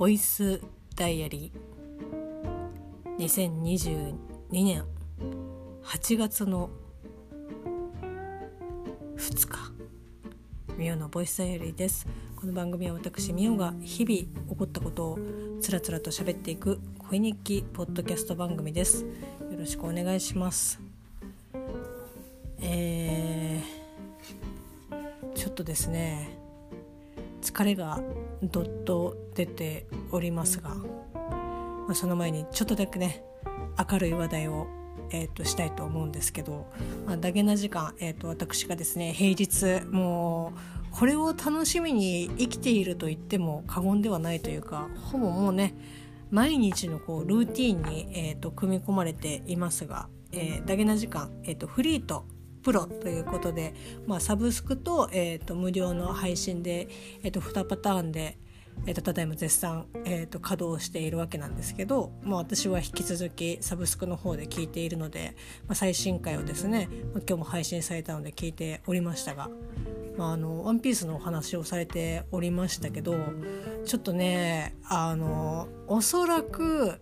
ボイスダイアリー。2022年。8月の2日。ミオのボイスダイアリーです。この番組は私ミオが日々起こったことをつらつらと喋っていく声日記ポッドキャスト番組です。よろしくお願いします。えー、ちょっとですね疲れがどっと出ておりますが、まあ、その前にちょっとだけね明るい話題を、えーと、したいと思うんですけど、まあ、ダゲな時間、えーと、私がですね平日もうこれを楽しみに生きていると言っても過言ではないというかほぼもうね毎日のこうルーティンに、えーと、組み込まれていますが、えー、ダゲな時間、えー、とフリートプロということで、まあ、サブスクと,、えーと、無料の配信で、えーと、2パターンで、えーと、ただいま絶賛、えー、と稼働しているわけなんですけど、まあ、私は引き続きサブスクの方で聞いているので、まあ、最新回をですね、まあ、今日も配信されたので聞いておりましたが。まあ、あのワンピースのお話をされておりましたけどちょっとねあのおそらく、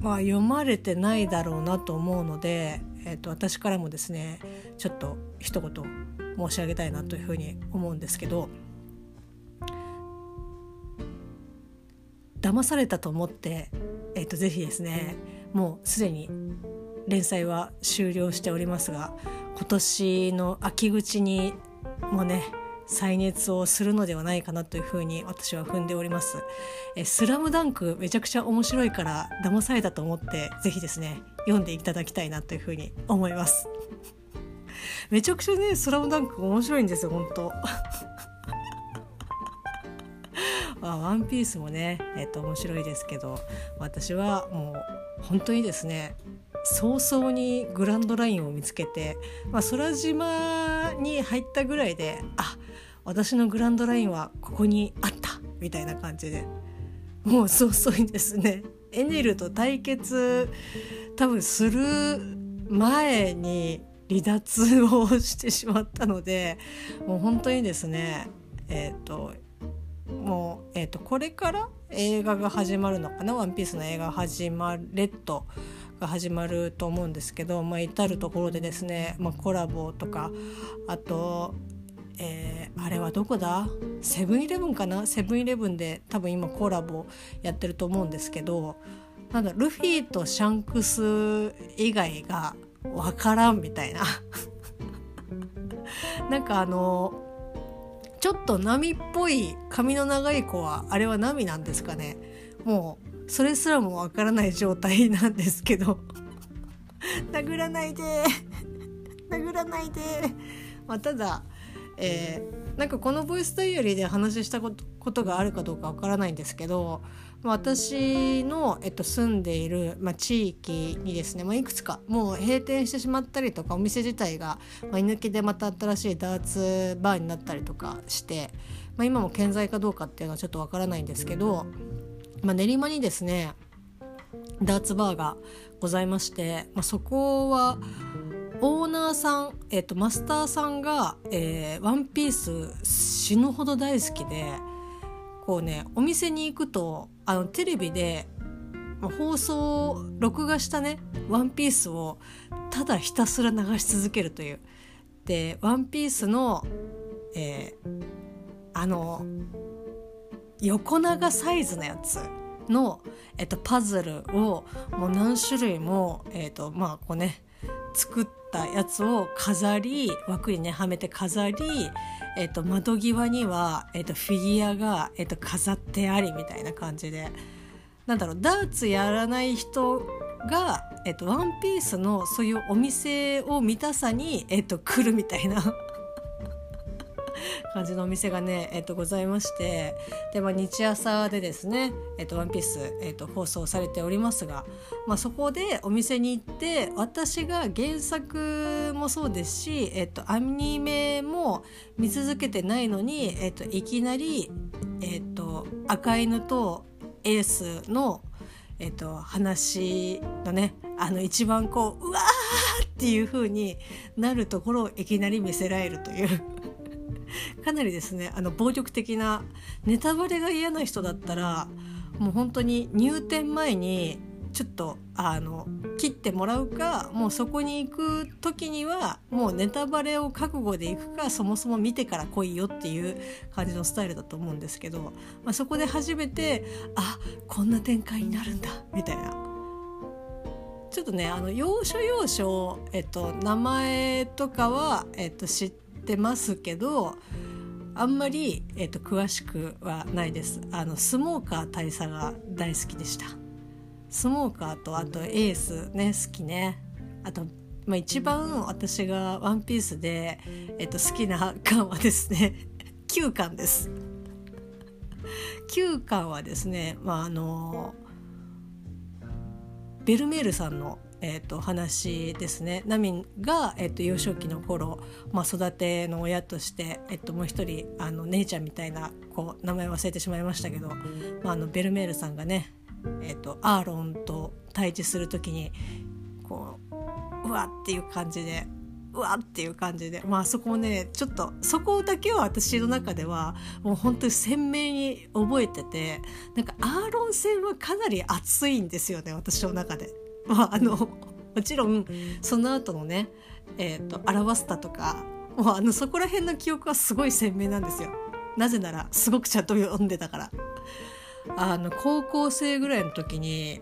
まあ、読まれてないだろうなと思うのでえーと、私からもですねちょっと一言申し上げたいなというふうに思うんですけど騙されたと思って、えーと、ぜひですねもうすでに連載は終了しておりますが今年の秋口にもね再熱をするのではないかなというふうに私は踏んでおります。えスラムダンクめちゃくちゃ面白いから騙されたと思ってぜひですね読んでいただきたいなというふうに思います。めちゃくちゃねスラムダンク面白いんですよ本当。まあ、ワンピースもね、えっと、面白いですけど私はもう本当にですね早々にグランドラインを見つけて、まあ、空島に入ったぐらいであ私のグランドラインはここにあったみたいな感じでもう早々にですねエネルと対決多分する前に離脱をしてしまったのでもう本当にですねえっ、ー、ともう、えーと、これから映画が始まるのかな「ワンピースの映画始まるレッドが始まると思うんですけど、まあ、至る所でですね、まあ、コラボとかあとえー、あれはどこだ？セブンイレブンかな？セブンイレブンで多分今コラボやってると思うんですけどなんだルフィとシャンクス以外が分からんみたいな。なんかあのちょっと波っぽい髪の長い子はあれは波なんですかね。もうそれすらもわからない状態なんですけど。殴らないで。殴らないで、まあ、ただえー、なんかこのボイスダイアリーで話したことがあるかどうかわからないんですけど私の、えっと、住んでいる、まあ、地域にですね、まあ、いくつかもう閉店してしまったりとかお店自体が、まあ、居抜きでまた新しいダーツバーになったりとかして、まあ、今も健在かどうかっていうのはちょっとわからないんですけど、まあ、練馬にですねダーツバーがございまして、まあ、そこはオーナーさん、えーと、マスターさんが、えー、ワンピース死ぬほど大好きでこうねお店に行くとあのテレビで放送録画したね「ワンピースをただひたすら流し続けるという。で「ワンピースの、えー、あの横長サイズのやつの、えっと、パズルをもう何種類も、えっとまあこうね作ったやつを飾り枠にねはめて飾り、えーと、窓際には、えーと、フィギュアが、えーと、飾ってありみたいな感じで。なんだろうダーツやらない人が、えー、とワンピースのそういうお店を見たさに、えー、と来るみたいな。感じのお店がね、えっと、ございましてで、まあ、日朝でですね「えっと、ワンピース、えっと、放送されておりますが、まあ、そこでお店に行って私が原作もそうですし、えっと、アニメも見続けてないのに、えっと、いきなり、えっと、赤犬とエースのえっと、話のねあの一番こううわーっていう風になるところをいきなり見せられるというかなりですねあの暴力的なネタバレが嫌な人だったらもう本当に入店前にちょっとあの切ってもらうかもうそこに行く時にはもうネタバレを覚悟で行くかそもそも見てから来いよっていう感じのスタイルだと思うんですけど、まあ、そこで初めてあこんな展開になるんだみたいな。ちょっとねあの要所要所、えっと、名前とかは、えっと、知ってってますけどあんまり、えっと、詳しくはないです。あのスモーカー大佐が大好きでした。スモーカーとあとエースね好きね。あと、まあ、一番私が「ワンピースで、えっと、好きな巻はですね 9巻です。9巻はですねまああのベルメールさんのえーと、話ですねナミンが、えーと、幼少期の頃、まあ、育ての親として、えーと、もう一人あの姉ちゃんみたいなこう名前忘れてしまいましたけど、まあ、あのベルメールさんがね、えー、とアーロンと対峙する時にこううわっていう感じでうわっていう感じでまあそこもねちょっとそこだけは私の中ではもう本当に鮮明に覚えててなんかアーロン戦はかなり熱いんですよね私の中で。まああのもちろんその後のねえーと、アラバスタとかもうあのそこら辺の記憶はすごい鮮明なんですよ。なぜならすごくちゃんと読んでたから。あの高校生ぐらいの時に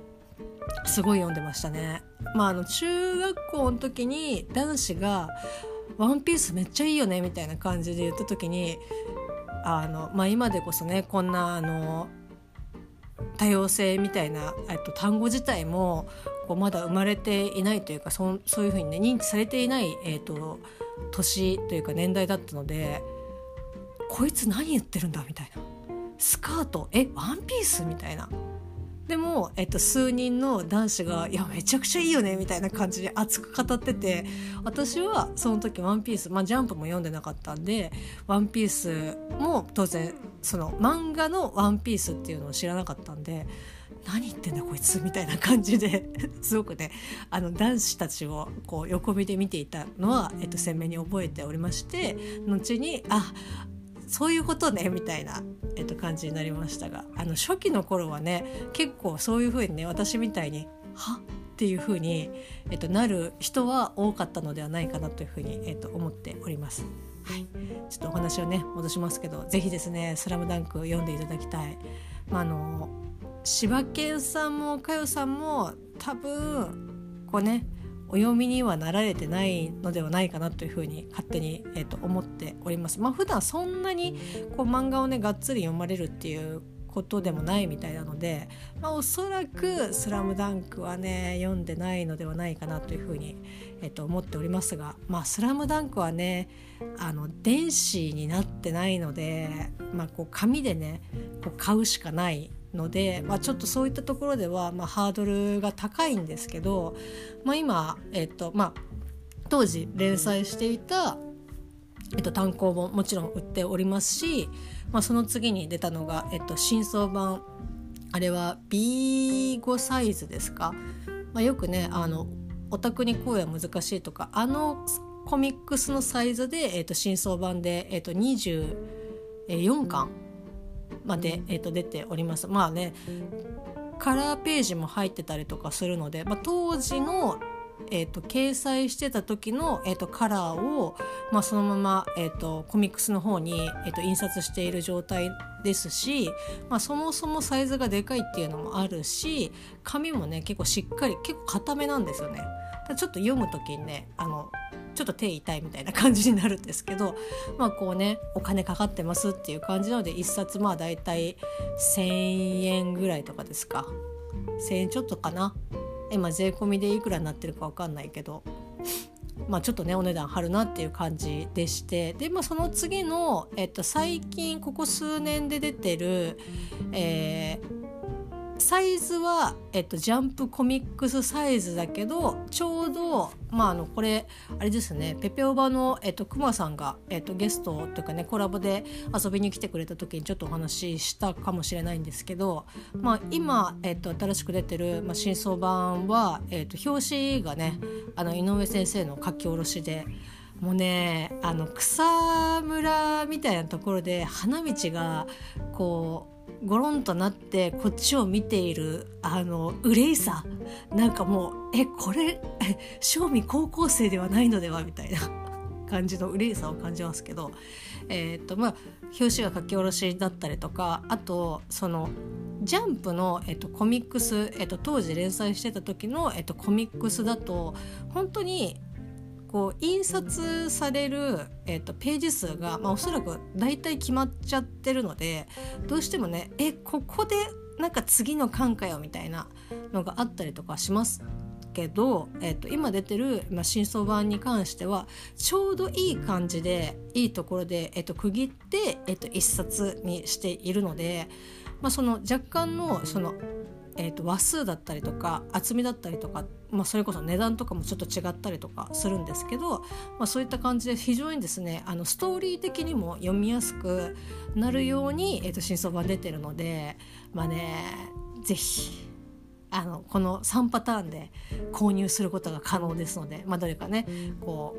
すごい読んでましたね。まああの中学校の時に男子が「ワンピースめっちゃいいよね」みたいな感じで言った時にあの、まあ、今でこそねこんなあの多様性みたいな、えっと、単語自体もこうまだ生まれていないというかそそういうふうにね認知されていない、えっと、年というか年代だったのでこいつ何言ってるんだみたいな。スカートえワンピースみたいな。でも、えっと、数人の男子が「いやめちゃくちゃいいよね」みたいな感じで熱く語ってて私はその時「ワンピースまあジャンプも読んでなかったんで「ワンピースも当然その漫画の「ワンピースっていうのを知らなかったんで何言ってんだこいつみたいな感じで すごくねあの男子たちをこう横目で見ていたのは、えっと、鮮明に覚えておりまして後にあそういうことねみたいな、えっと、感じになりましたがあの初期の頃はね結構そういうふうにね私みたいに「はっ？ていうふうに、えっと、なる人は多かったのではないかなというふうに、えっと、思っております。はい、ちょっとお話をね戻しますけど是非ですね「スラムダンク読んでいただきたい。まあ、あの柴犬さんも佳代さんも多分こうねお読みにはなられてないのではないかなというふうに勝手に、えー、と思っております。まあ普段そんなにこう漫画をねがっつり読まれるっていうことでもないみたいなので、まあ、おそらく「スラムダンクはね読んでないのではないかなというふうに、えー、と思っておりますが「まあ、スラムダンクはねあの電子になってないので、まあ、こう紙でねこう買うしかないので、まあ、ちょっとそういったところでは、まあ、ハードルが高いんですけど、まあ、今、えっとまあ、当時連載していた、えっと、単行本もちろん売っておりますし、まあ、その次に出たのが、えっと、新装版あれは B5 サイズですか、まあ、よくねあのオタクに声は難しいとかあのコミックスのサイズで、えっと、新装版で、えっと、24巻まで、えー、と出ております。まあねカラーページも入ってたりとかするので、まあ、当時のえーと、掲載してた時の、えーと、カラーを、まあ、そのまま、えーと、コミックスの方に、えー、と印刷している状態ですし、まあ、そもそもサイズがでかいっていうのもあるし紙もね結構しっかり結構硬めなんですよね。ちょっと読む時にねあのちょっと手痛いみたいな感じになるんですけど まあこうねお金かかってますっていう感じなので1冊まあ大体1,000円ぐらいとかですか。1,000円ちょっとかな。今税込みでいくらになってるか分かんないけど。まあちょっとねお値段張るなっていう感じでして。で、まあ、その次の、えっと、最近ここ数年で出てる、えーサイズは、えっと、ジャンプコミックスサイズだけどちょうどまああのこれあれですねペペオバの、えっと、クマさんが、えっと、ゲストというかねコラボで遊びに来てくれた時にちょっとお話ししたかもしれないんですけど、まあ、今、えっと、新しく出てる、まあ、新装版は、えっと、表紙がねあの井上先生の書き下ろしで。もうねあの草むらみたいなところで花道がこうゴロンとなってこっちを見ているあの憂いさ。なんかもうえこれ正味高校生ではないのでは？みたいな。感じの憂いさを感じますけど。えっ、ー、とまあ表紙が書き下ろしだったりとかあとそのジャンプの、えっと、コミックス、えっと、当時連載してた時の、えっと、コミックスだと本当にこう印刷される、えーと、ページ数が、まあ、おそらく大体決まっちゃってるのでどうしてもねえここでなんか次の巻かよみたいなのがあったりとかしますけど、えーと、今出てる、まあ、新装版に関してはちょうどいい感じでいいところで、えーと、区切って、えー、と一冊にしているので、まあ、その若干のそのえーと、話数だったりとか厚みだったりとか、まあ、それこそ値段とかもちょっと違ったりとかするんですけど、まあ、そういった感じで非常にですねあのストーリー的にも読みやすくなるように、えーと、新装版出てるのでまあね是非あのこの3パターンで購入することが可能ですので、まあ、どれかねこ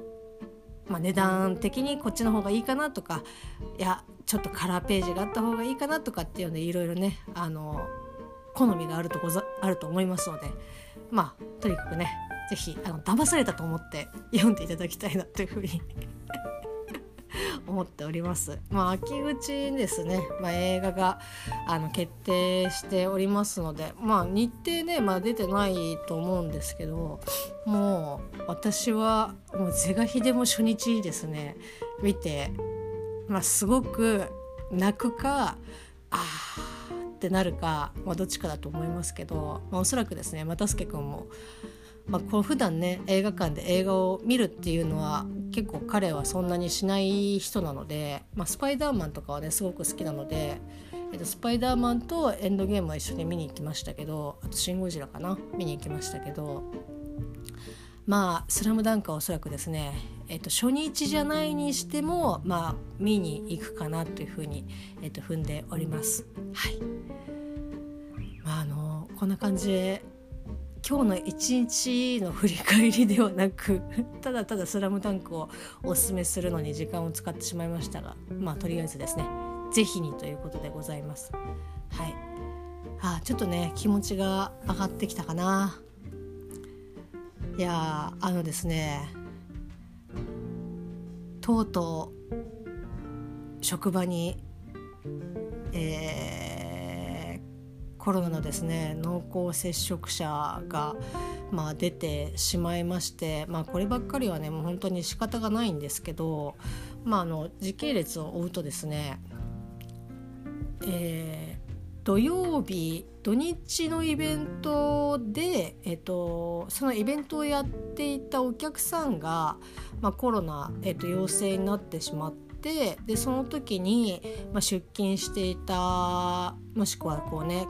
う、まあ、値段的にこっちの方がいいかなとかいやちょっとカラーページがあった方がいいかなとかっていうのでいろいろねあの好みがあるとござあると思いますのでまあとにかくね是非あの騙されたと思って読んでいただきたいなというふうに 思っております。まあ、秋口ですね、まあ、映画があの決定しておりますので、まあ、日程ね、まあ、出てないと思うんですけどもう私はもう是が非でも初日ですね見て、まあ、すごく泣くかああってなるか、まあ、どっちかだと思いますけど、まあ、おそらくですね又助君も、まあ、こう普段ね映画館で映画を見るっていうのは結構彼はそんなにしない人なので、まあ、スパイダーマンとかはねすごく好きなので、えっと、スパイダーマンとエンドゲームは一緒に見に行きましたけどあと「シン・ゴジラ」かな見に行きましたけどまあ「スラムダンクはおそらくですね、えっと、初日じゃないにしても、まあ、見に行くかなというふうに、えっと、踏んでおります。はいまあ、あのこんな感じで今日の一日の振り返りではなく ただただ「スラムダンクをおすすめするのに時間を使ってしまいましたがまあとりあえずですね是非にということでございます。はいあちょっとね気持ちが上がってきたかないやあのですねとうとう職場に、えー、コロナのですね濃厚接触者が、まあ、出てしまいまして、まあ、こればっかりはねもう本当に仕方がないんですけど、まあ、あの時系列を追うとですね、え土曜日土日のイベントで、えっと、そのイベントをやっていたお客さんが、まあ、コロナ、えっと、陽性になってしまってでその時に、まあ、出勤していたもしくはこうね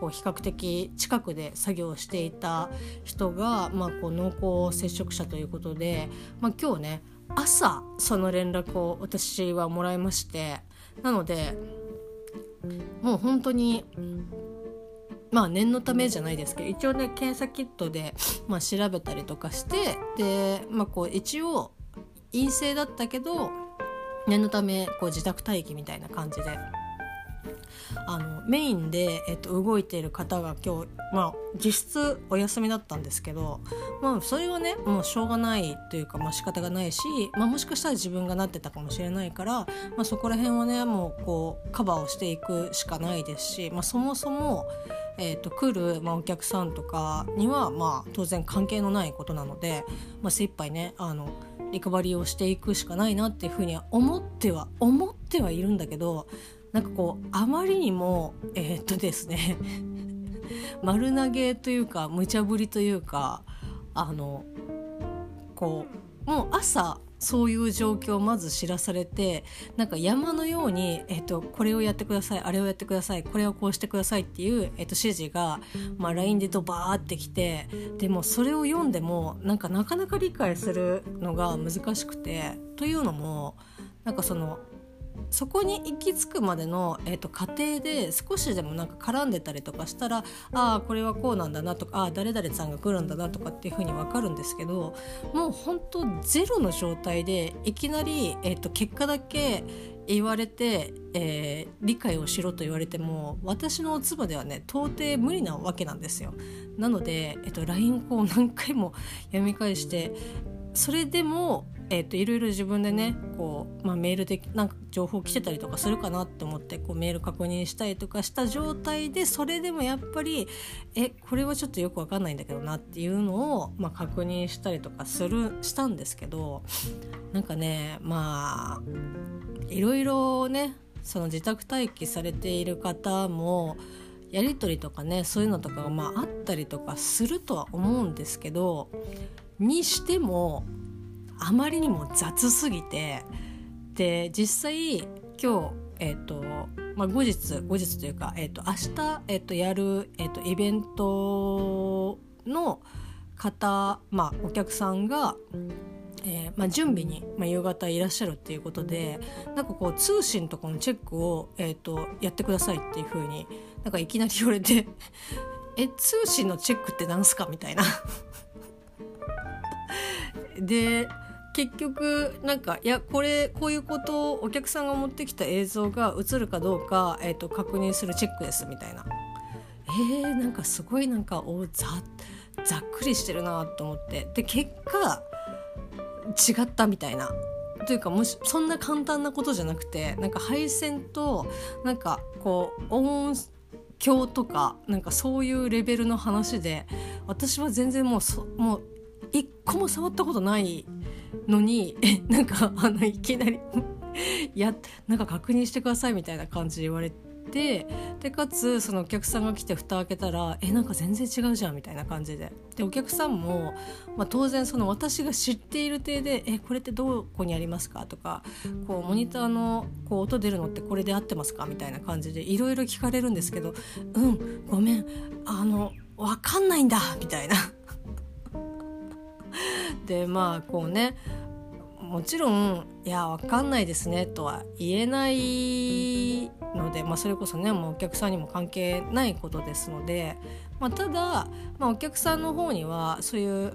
こう比較的近くで作業していた人が、まあ、こう濃厚接触者ということで、まあ、今日ね朝その連絡を私はもらいましてなのでもう本当にまあ念のためじゃないですけど一応ね検査キットで、まあ、調べたりとかしてで、まあ、こう一応陰性だったけど念のためこう自宅待機みたいな感じであのメインで、えっと、動いている方が今日、まあ、実質お休みだったんですけど、まあ、それはねもうしょうがないというか、まあ仕方がないし、まあ、もしかしたら自分がなってたかもしれないから、まあ、そこら辺はねもうこうカバーをしていくしかないですし、まあ、そもそも、えーと、来る、まあ、お客さんとかには、まあ、当然関係のないことなので、まあ、精一杯ねあのリカバリーをしていくしかないなっていうふうには思っては思ってはいるんだけどなんかこうあまりにもえー、っとですね 丸投げというか無茶ぶりというかあのこうもう朝そういう状況をまず知らされてなんか山のように、えっと、これをやってくださいあれをやってくださいこれをこうしてくださいっていう、えっと、指示が、まあ、LINE でドバーってきてでもそれを読んでもなんかなかなか理解するのが難しくてというのもなんかそのそこに行き着くまでの、えーと、過程で少しでもなんか絡んでたりとかしたらああこれはこうなんだなとかああ誰々さんが来るんだなとかっていうふうに分かるんですけどもう本当ゼロの状態でいきなり、えーと、結果だけ言われて、えー、理解をしろと言われても私のおつばではね到底無理なわけなんですよ。なので、えーと、LINE を何回も読み返してそれでもえーと、いろいろ自分でねこう、まあ、メールでなんか情報来てたりとかするかなって思ってこうメール確認したりとかした状態でそれでもやっぱりえこれはちょっとよく分かんないんだけどなっていうのを、まあ、確認したりとかするしたんですけどなんかねまあいろいろねその自宅待機されている方もやり取りとかねそういうのとかがまああったりとかするとは思うんですけどにしてもあまりにも雑すぎてで実際今日えっ、ー、とまあ、後日後日というか、えーと、明日、えーと、やる、えーと、イベントの方、まあ、お客さんが、えーまあ、準備に、まあ、夕方いらっしゃるっていうことでなんかこう通信とかのチェックを、えーと、やってくださいっていうふうになんかいきなり言われて え通信のチェックって何すか？みたいな。で結局なんかいやこれこういうことをお客さんが持ってきた映像が映るかどうか、えーと、確認するチェックですみたいな。えー、なんかすごいなんかおざざっくりしてるなと思って。で結果違ったみたいな。というかもしそんな簡単なことじゃなくてなんか配線となんかこう音響とかなんかそういうレベルの話で私は全然もうもう一個も触ったことないのにえなんかあのいきなり やなんか確認してくださいみたいな感じで言われてでかつそのお客さんが来て蓋開けたら「えなんか全然違うじゃん」みたいな感じででお客さんも、まあ、当然その私が知っている体で「えこれってどこにありますか?」とかこうモニターのこう音出るのってこれで合ってますか？みたいな感じでいろいろ聞かれるんですけど「うんごめんあの分かんないんだ」みたいな。でまあこうねもちろん「いやわかんないですね」とは言えないので、まあ、それこそねもうお客さんにも関係ないことですので、まあ、ただ、まあ、お客さんの方にはそういう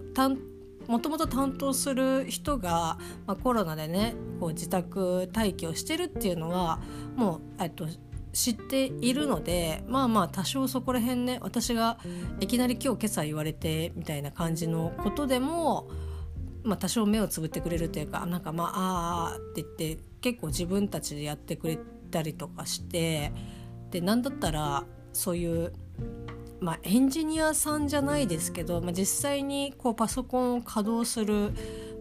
もともと担当する人が、まあ、コロナでねこう自宅待機をしてるっていうのはもう、えっと、知っているのでまあまあ多少そこら辺ね私がいきなり今日今朝言われてみたいな感じのことでもまあ、多少目をつぶってくれるというかなんかまああって言って結構自分たちでやってくれたりとかしてで何だったらそういう、まあ、エンジニアさんじゃないですけど、まあ、実際にこうパソコンを稼働する、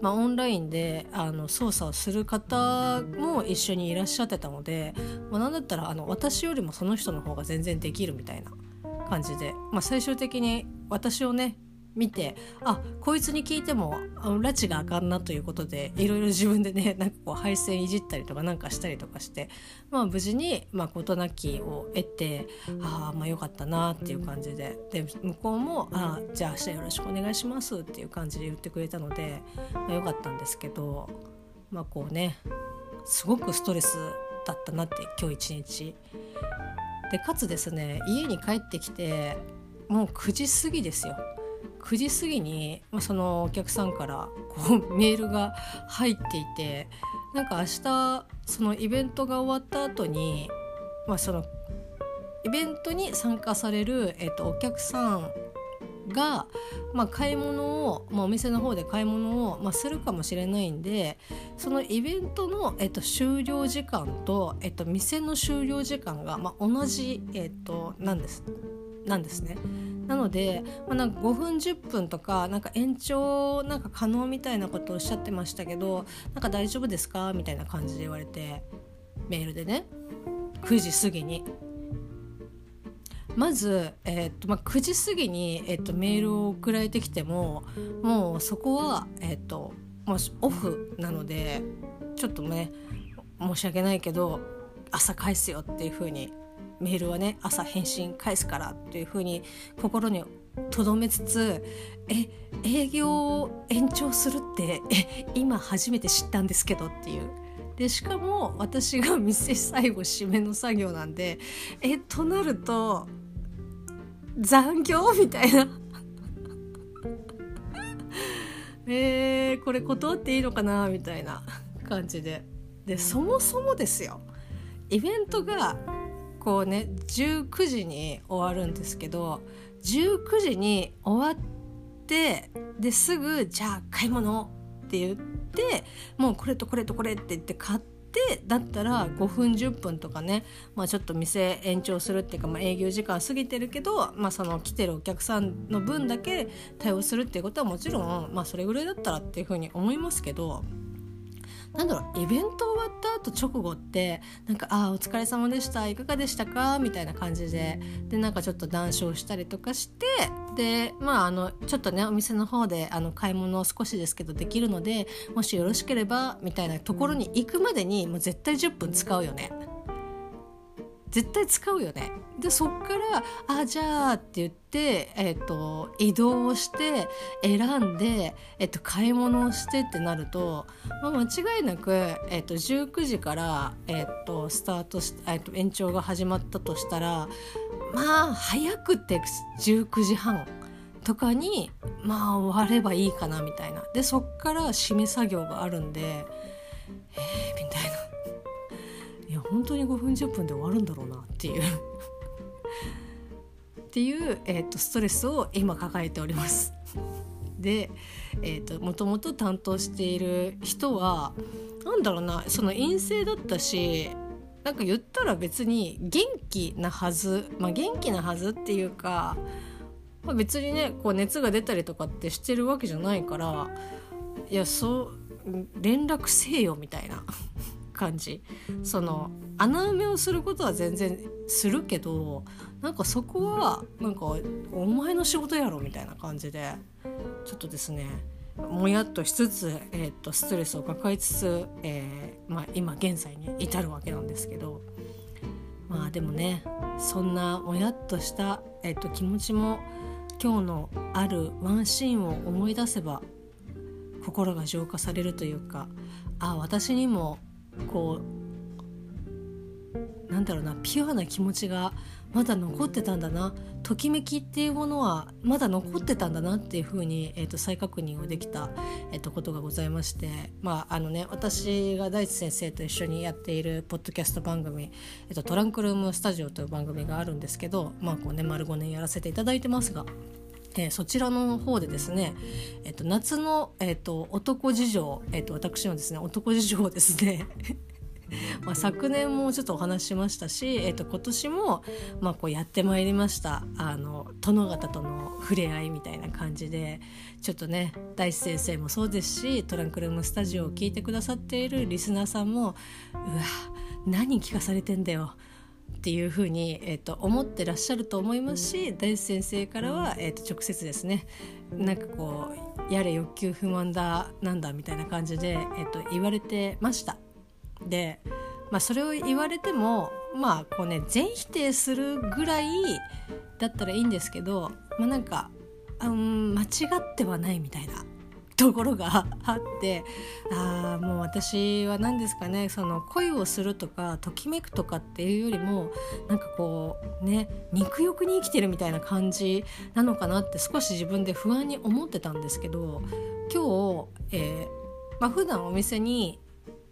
まあ、オンラインであの操作をする方も一緒にいらっしゃってたので、まあ、何だったらあの私よりもその人の方が全然できるみたいな感じで、まあ、最終的に私をね見てあこいつに聞いても拉致があかんなということでいろいろ自分でね なんかこう配線いじったりとかなんかしたりとかしてまあ無事にまあ事なきを得てああまあよかったなっていう感じでで向こうも「あじゃあ明日よろしくお願いします」っていう感じで言ってくれたので、まあ、よかったんですけどまあこうねすごくストレスだったなって今日一日。でかつですね家に帰ってきてもう9時過ぎですよ9時過ぎに、まあ、そのお客さんからこう メールが入っていてなんか明日そのイベントが終わった後にまあそのイベントに参加される、えっと、お客さんが、まあ、買い物を、まあ、お店の方で買い物を、まあ、するかもしれないんでそのイベントの、えっと、終了時間と、えっと、店の終了時間が、まあ、同じ、えっと、なんです。なんですね。なので、まあ、なんか5分10分とかなんか延長なんか可能みたいなことをおっしゃってましたけどなんか大丈夫ですか？みたいな感じで言われてメールでね9時過ぎに。まず、えーとまあ、9時過ぎに、えーと、メールを送られてきてももうそこは、えーとまあ、オフなのでちょっとね申し訳ないけど朝返すよっていう風にメールはね朝返信返すからというふうに心に留めつつえ営業を延長するってえ今初めて知ったんですけどっていう。でしかも私が 店最後締めの作業なんでえとなると残業みたいな。えー、これ断っていいのかなみたいな感じで。でそもそもですよ。イベントがこうね19時に終わるんですけど19時に終わってですぐじゃあ買い物って言ってもうこれとこれとこれって言って買ってだったら5分10分とかね、まあ、ちょっと店延長するっていうか、まあ、営業時間過ぎてるけど、まあ、その来てるお客さんの分だけ対応するっていうことはもちろん、まあ、それぐらいだったらっていうふうに思いますけど。なんだろうイベント終わった後直後ってなんか「ああお疲れ様でしたいかがでしたか?」みたいな感じででなんかちょっと談笑したりとかしてでまああのちょっとねお店の方であの買い物を少しですけどできるのでもしよろしければみたいなところに行くまでにもう絶対10分使うよね。絶対使うよね。でそっから「あじゃあ」って言って、えーと、移動をして選んで、えーと、買い物をしてってなると、まあ、間違いなく、えーと、19時から、えー、とスタートし、えー、と延長が始まったとしたらまあ早くて19時半。とかにまあ終わればいいかなみたいなでそっから締め作業があるんでえー、みたいな本当に5分10分で終わるんだろうなっていう っていう、えーと、ストレスを今抱えております。で、えーと、もともと担当している人はなんだろうなその陰性だったしなんか言ったら別に元気なはずまあ元気なはずっていうか、まあ、別にねこう熱が出たりとかってしてるわけじゃないからいやそう連絡せえよみたいな 感じ。その穴埋めをすることは全然するけどなんかそこはなんかお前の仕事やろみたいな感じでちょっとですねもやっとしつつ、えー、とストレスを抱えつつ、えーまあ、今現在に至るわけなんですけどまあでもねそんなもやっとした、えー、と気持ちも今日のあるワンシーンを思い出せば心が浄化されるというかああ私にもこうなんだろうなピュアな気持ちがまだ残ってたんだなときめきっていうものはまだ残ってたんだなっていうふうに、えーと、再確認をできた、えーと、ことがございましてまああのね私が大地先生と一緒にやっているポッドキャスト番組「えーと、トランクルームスタジオ」という番組があるんですけどまあこうね丸5年やらせていただいてますが。え、そちらの方でですね、えーと、夏の、えーと、男事情、えーと、私のですね男事情をですね まあ昨年もちょっとお話ししましたし、えー、と今年も、まあ、こうやってまいりましたあの殿方との触れ合いみたいな感じでちょっとね大地先生もそうですしトランクルームスタジオを聞いてくださっているリスナーさんもうわ何聞かされてんだよっていうふうに、えーと、思ってらっしゃると思いますし大地先生からは、えーと、直接ですねなんかこうやれ欲求不満だなんだみたいな感じで、えーと、言われてました。で、まあ、それを言われてもまあこうね全否定するぐらいだったらいいんですけど、まあ、なんかうん間違ってはないみたいなところが あってあもう私は何ですかねその恋をするとかときめくとかっていうよりもなんかこうね肉欲に生きてるみたいな感じなのかなって少し自分で不安に思ってたんですけど今日、えーまあ、普段お店に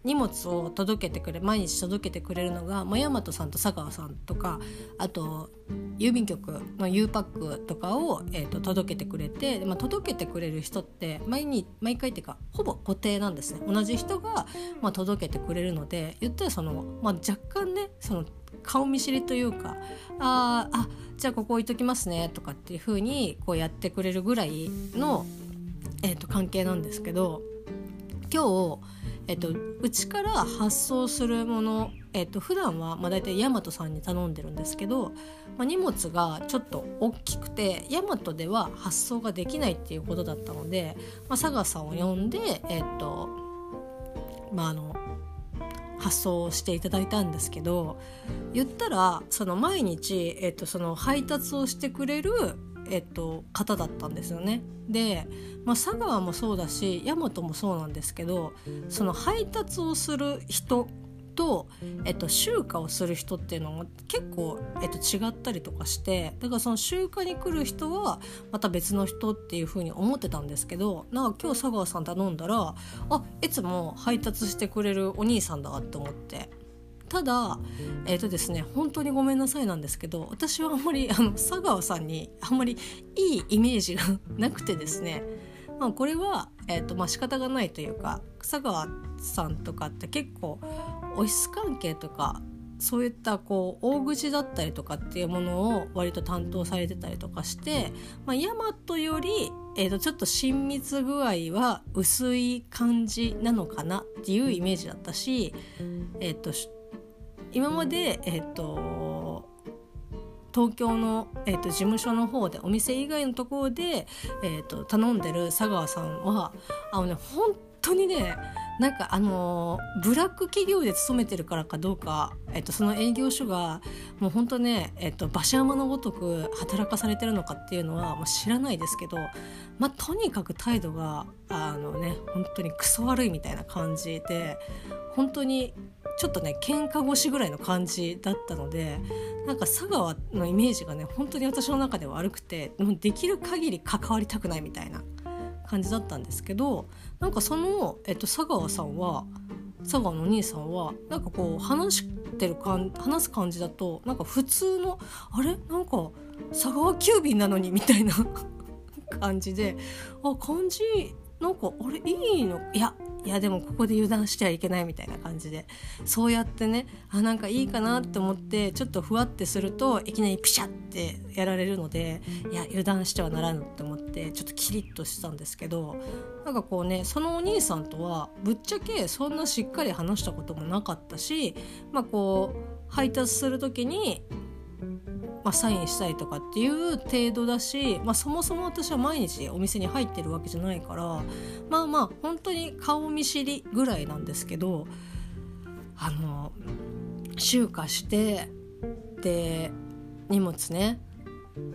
荷物を届けてくれ毎日届けてくれるのが、まあ、大和さんと佐川さんとかあと郵便局の U パックとかを、えーと、届けてくれて、まあ、届けてくれる人って毎日毎回っていうかほぼ固定なんですね。同じ人が、まあ、届けてくれるので言ったらその、まあ、若干ねその顔見知りというかああじゃあここ置いときますねとかっていう風にこうやってくれるぐらいの、えーと関係なんですけど今日えっと、うちから発送するもの、えっと普段はまあ大体ヤマトさんに頼んでるんですけど、まあ、荷物がちょっと大きくてヤマトでは発送ができないっていうことだったので、まあ、佐賀さんを呼んで、えっとまあ、あの発送していただいたんですけど言ったらその毎日、えっと、その配達をしてくれるえっと、方だったんですよね。で、まあ、佐川もそうだし大和もそうなんですけどその配達をする人と、えっと、集荷をする人っていうのも結構、えっと、違ったりとかしてだからその集荷に来る人はまた別の人っていう風に思ってたんですけどなんか今日佐川さん頼んだらあいつも配達してくれるお兄さんだって思ってただえっ、ー、とですね本当にごめんなさいなんですけど私はあんまりあの佐川さんにあんまりいいイメージがなくてですね。まあ、これは、えーとまあ仕方がないというか佐川さんとかって結構オフィス関係とかそういったこう大口だったりとかっていうものを割と担当されてたりとかして、まあ、ヤマトより、えー、とちょっと親密具合は薄い感じなのかなっていうイメージだったし、えー、と今まで、えー、と東京の、えーと、事務所の方でお店以外のところで、えーと頼んでる佐川さんはあのね本当にねなんかあのブラック企業で勤めてるからかどうか、えっと、その営業所がもう本当ね、えっと、馬車馬のごとく働かされてるのかっていうのはもう知らないですけど、まあ、とにかく態度があのね本当にクソ悪いみたいな感じで本当にちょっとね喧嘩腰ぐらいの感じだったのでなんか佐川のイメージがね本当に私の中では悪くてもうできる限り関わりたくないみたいな。感じだったんですけどなんかその、えっと、佐川さんは佐川のお兄さんはなんかこう話してる感話す感じだとなんか普通のあれ？なんか佐川急便なのに？みたいな 感じであ感じなんかあれ？いいの？いやいやでもここで油断してはいけないみたいな感じで。そうやってねあなんかいいかなって思ってちょっとふわってするといきなりピシャってやられるのでいや油断してはならぬって思ってちょっとキリッとしたんですけどなんかこうねそのお兄さんとはぶっちゃけそんなしっかり話したこともなかったしまあこう配達する時にまあ、サインしたりとかっていう程度だし、まあ、そもそも私は毎日お店に入ってるわけじゃないからまあまあ本当に顔見知りぐらいなんですけどあの集荷してで荷物ね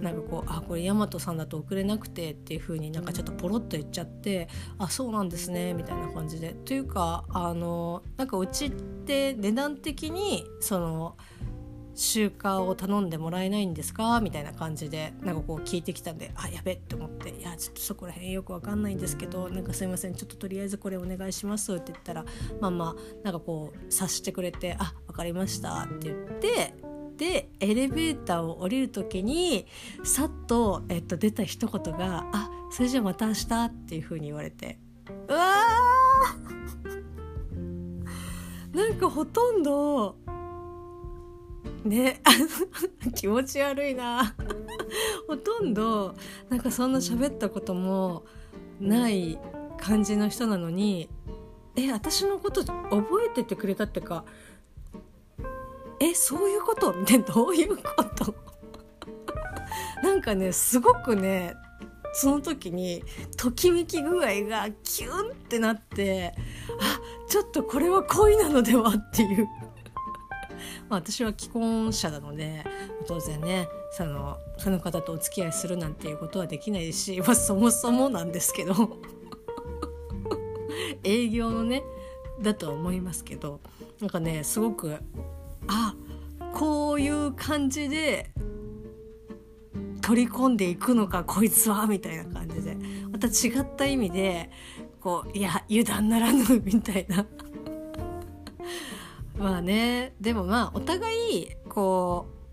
なんかこうあこれ大和さんだと送れなくてっていう風になんかちょっとポロッと言っちゃってあそうなんですねみたいな感じで。というかあのなんかうちって値段的にその集荷を頼んでもらえないんですか？みたいな感じでなんかこう聞いてきたんであやべって思って「いやちょっとそこら辺よくわかんないんですけどなんかすいませんちょっととりあえずこれお願いします」って言ったらまあまあなんかこう察してくれて「あ分かりました」って言ってでエレベーターを降りる時にさっと、えっと、出た一言が「あそれじゃあまた明日」っていう風に言われてうわー！なんかほとんどね。気持ち悪いな。ほとんどなんかそんな喋ったこともない感じの人なのにえ私のこと覚えててくれたってかえそういうこと？みたいなどういうこと？なんかねすごくねその時にときめき具合がキュンってなってあちょっとこれは恋なのでは？っていう。まあ、私は既婚者なので当然ねそのその方とお付き合いするなんていうことはできないし、まあ、そもそもなんですけど 営業のねだとは思いますけどなんかねすごくあこういう感じで取り込んでいくのかこいつはみたいな感じで。また違った意味でこういや油断ならぬみたいな。まあね。でもまあお互いこう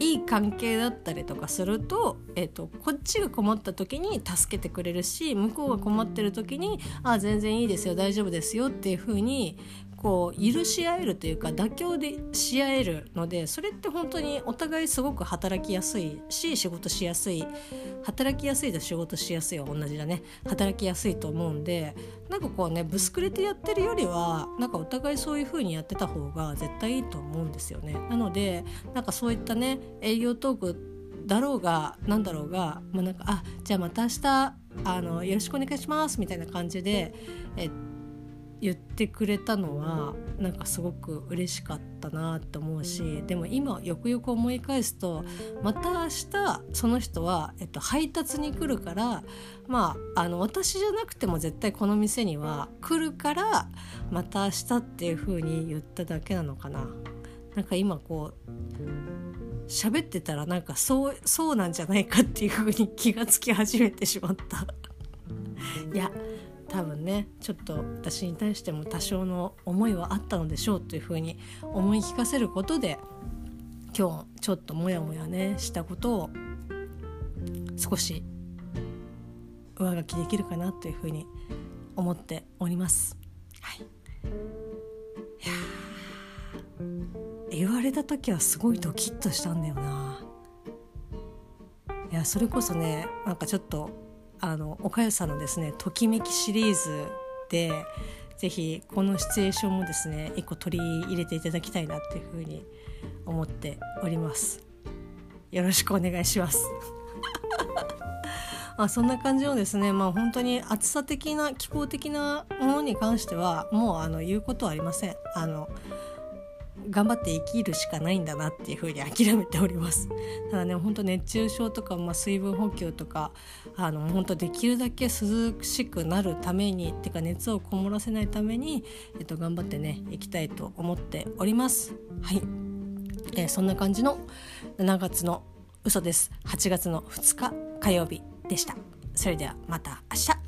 いい関係だったりとかすると,、えーと、こっちが困った時に助けてくれるし向こうが困ってる時に「あ全然いいですよ大丈夫ですよ」っていうふうにこう許し合えるというか妥協でし合えるのでそれって本当にお互いすごく働きやすいし仕事しやすい働きやすいと仕事しやすいは同じだね働きやすいと思うんでなんかこうねぶすくれてやってるよりはなんかお互いそういう風にやってた方が絶対いいと思うんですよね。なのでなんかそういったね営業トークだろうがなんだろうが、まあ、なんかあじゃあまた明日あのよろしくお願いしますみたいな感じでえっ言ってくれたのはなんかすごく嬉しかったなと思うしでも今よくよく思い返すとまた明日その人は、えっと、配達に来るからまああの私じゃなくても絶対この店には来るからまた明日っていう風に言っただけなのかな。なんか今こう喋ってたらなんかそうそうなんじゃないかっていう風に気がつき始めてしまった いや多分ねちょっと私に対しても多少の思いはあったのでしょうというふうに思い聞かせることで今日ちょっとモヤモヤねしたことを少し上書きできるかなというふうに思っております。はい、いや言われた時はすごいドキッとしたんだよな。いやそれこそねなんかちょっとあの岡谷さんのですね「ときめき」シリーズでぜひこのシチュエーションもですね一個取り入れていただきたいなっていうふうに思っております。よろしくお願いします。あそんな感じのですねまあ本当に暑さ的な気候的なものに関してはもうあの言うことはありません。あの頑張って生きるしかないんだなっていうふうに諦めております。ただね本当熱中症とか、まあ、水分補給とかあの本当できるだけ涼しくなるためにっていうか熱をこもらせないために、えっと、頑張ってねいきたいと思っております。はい、えー、そんな感じの7月の嘘です。8月の2日火曜日でした。それではまた明日。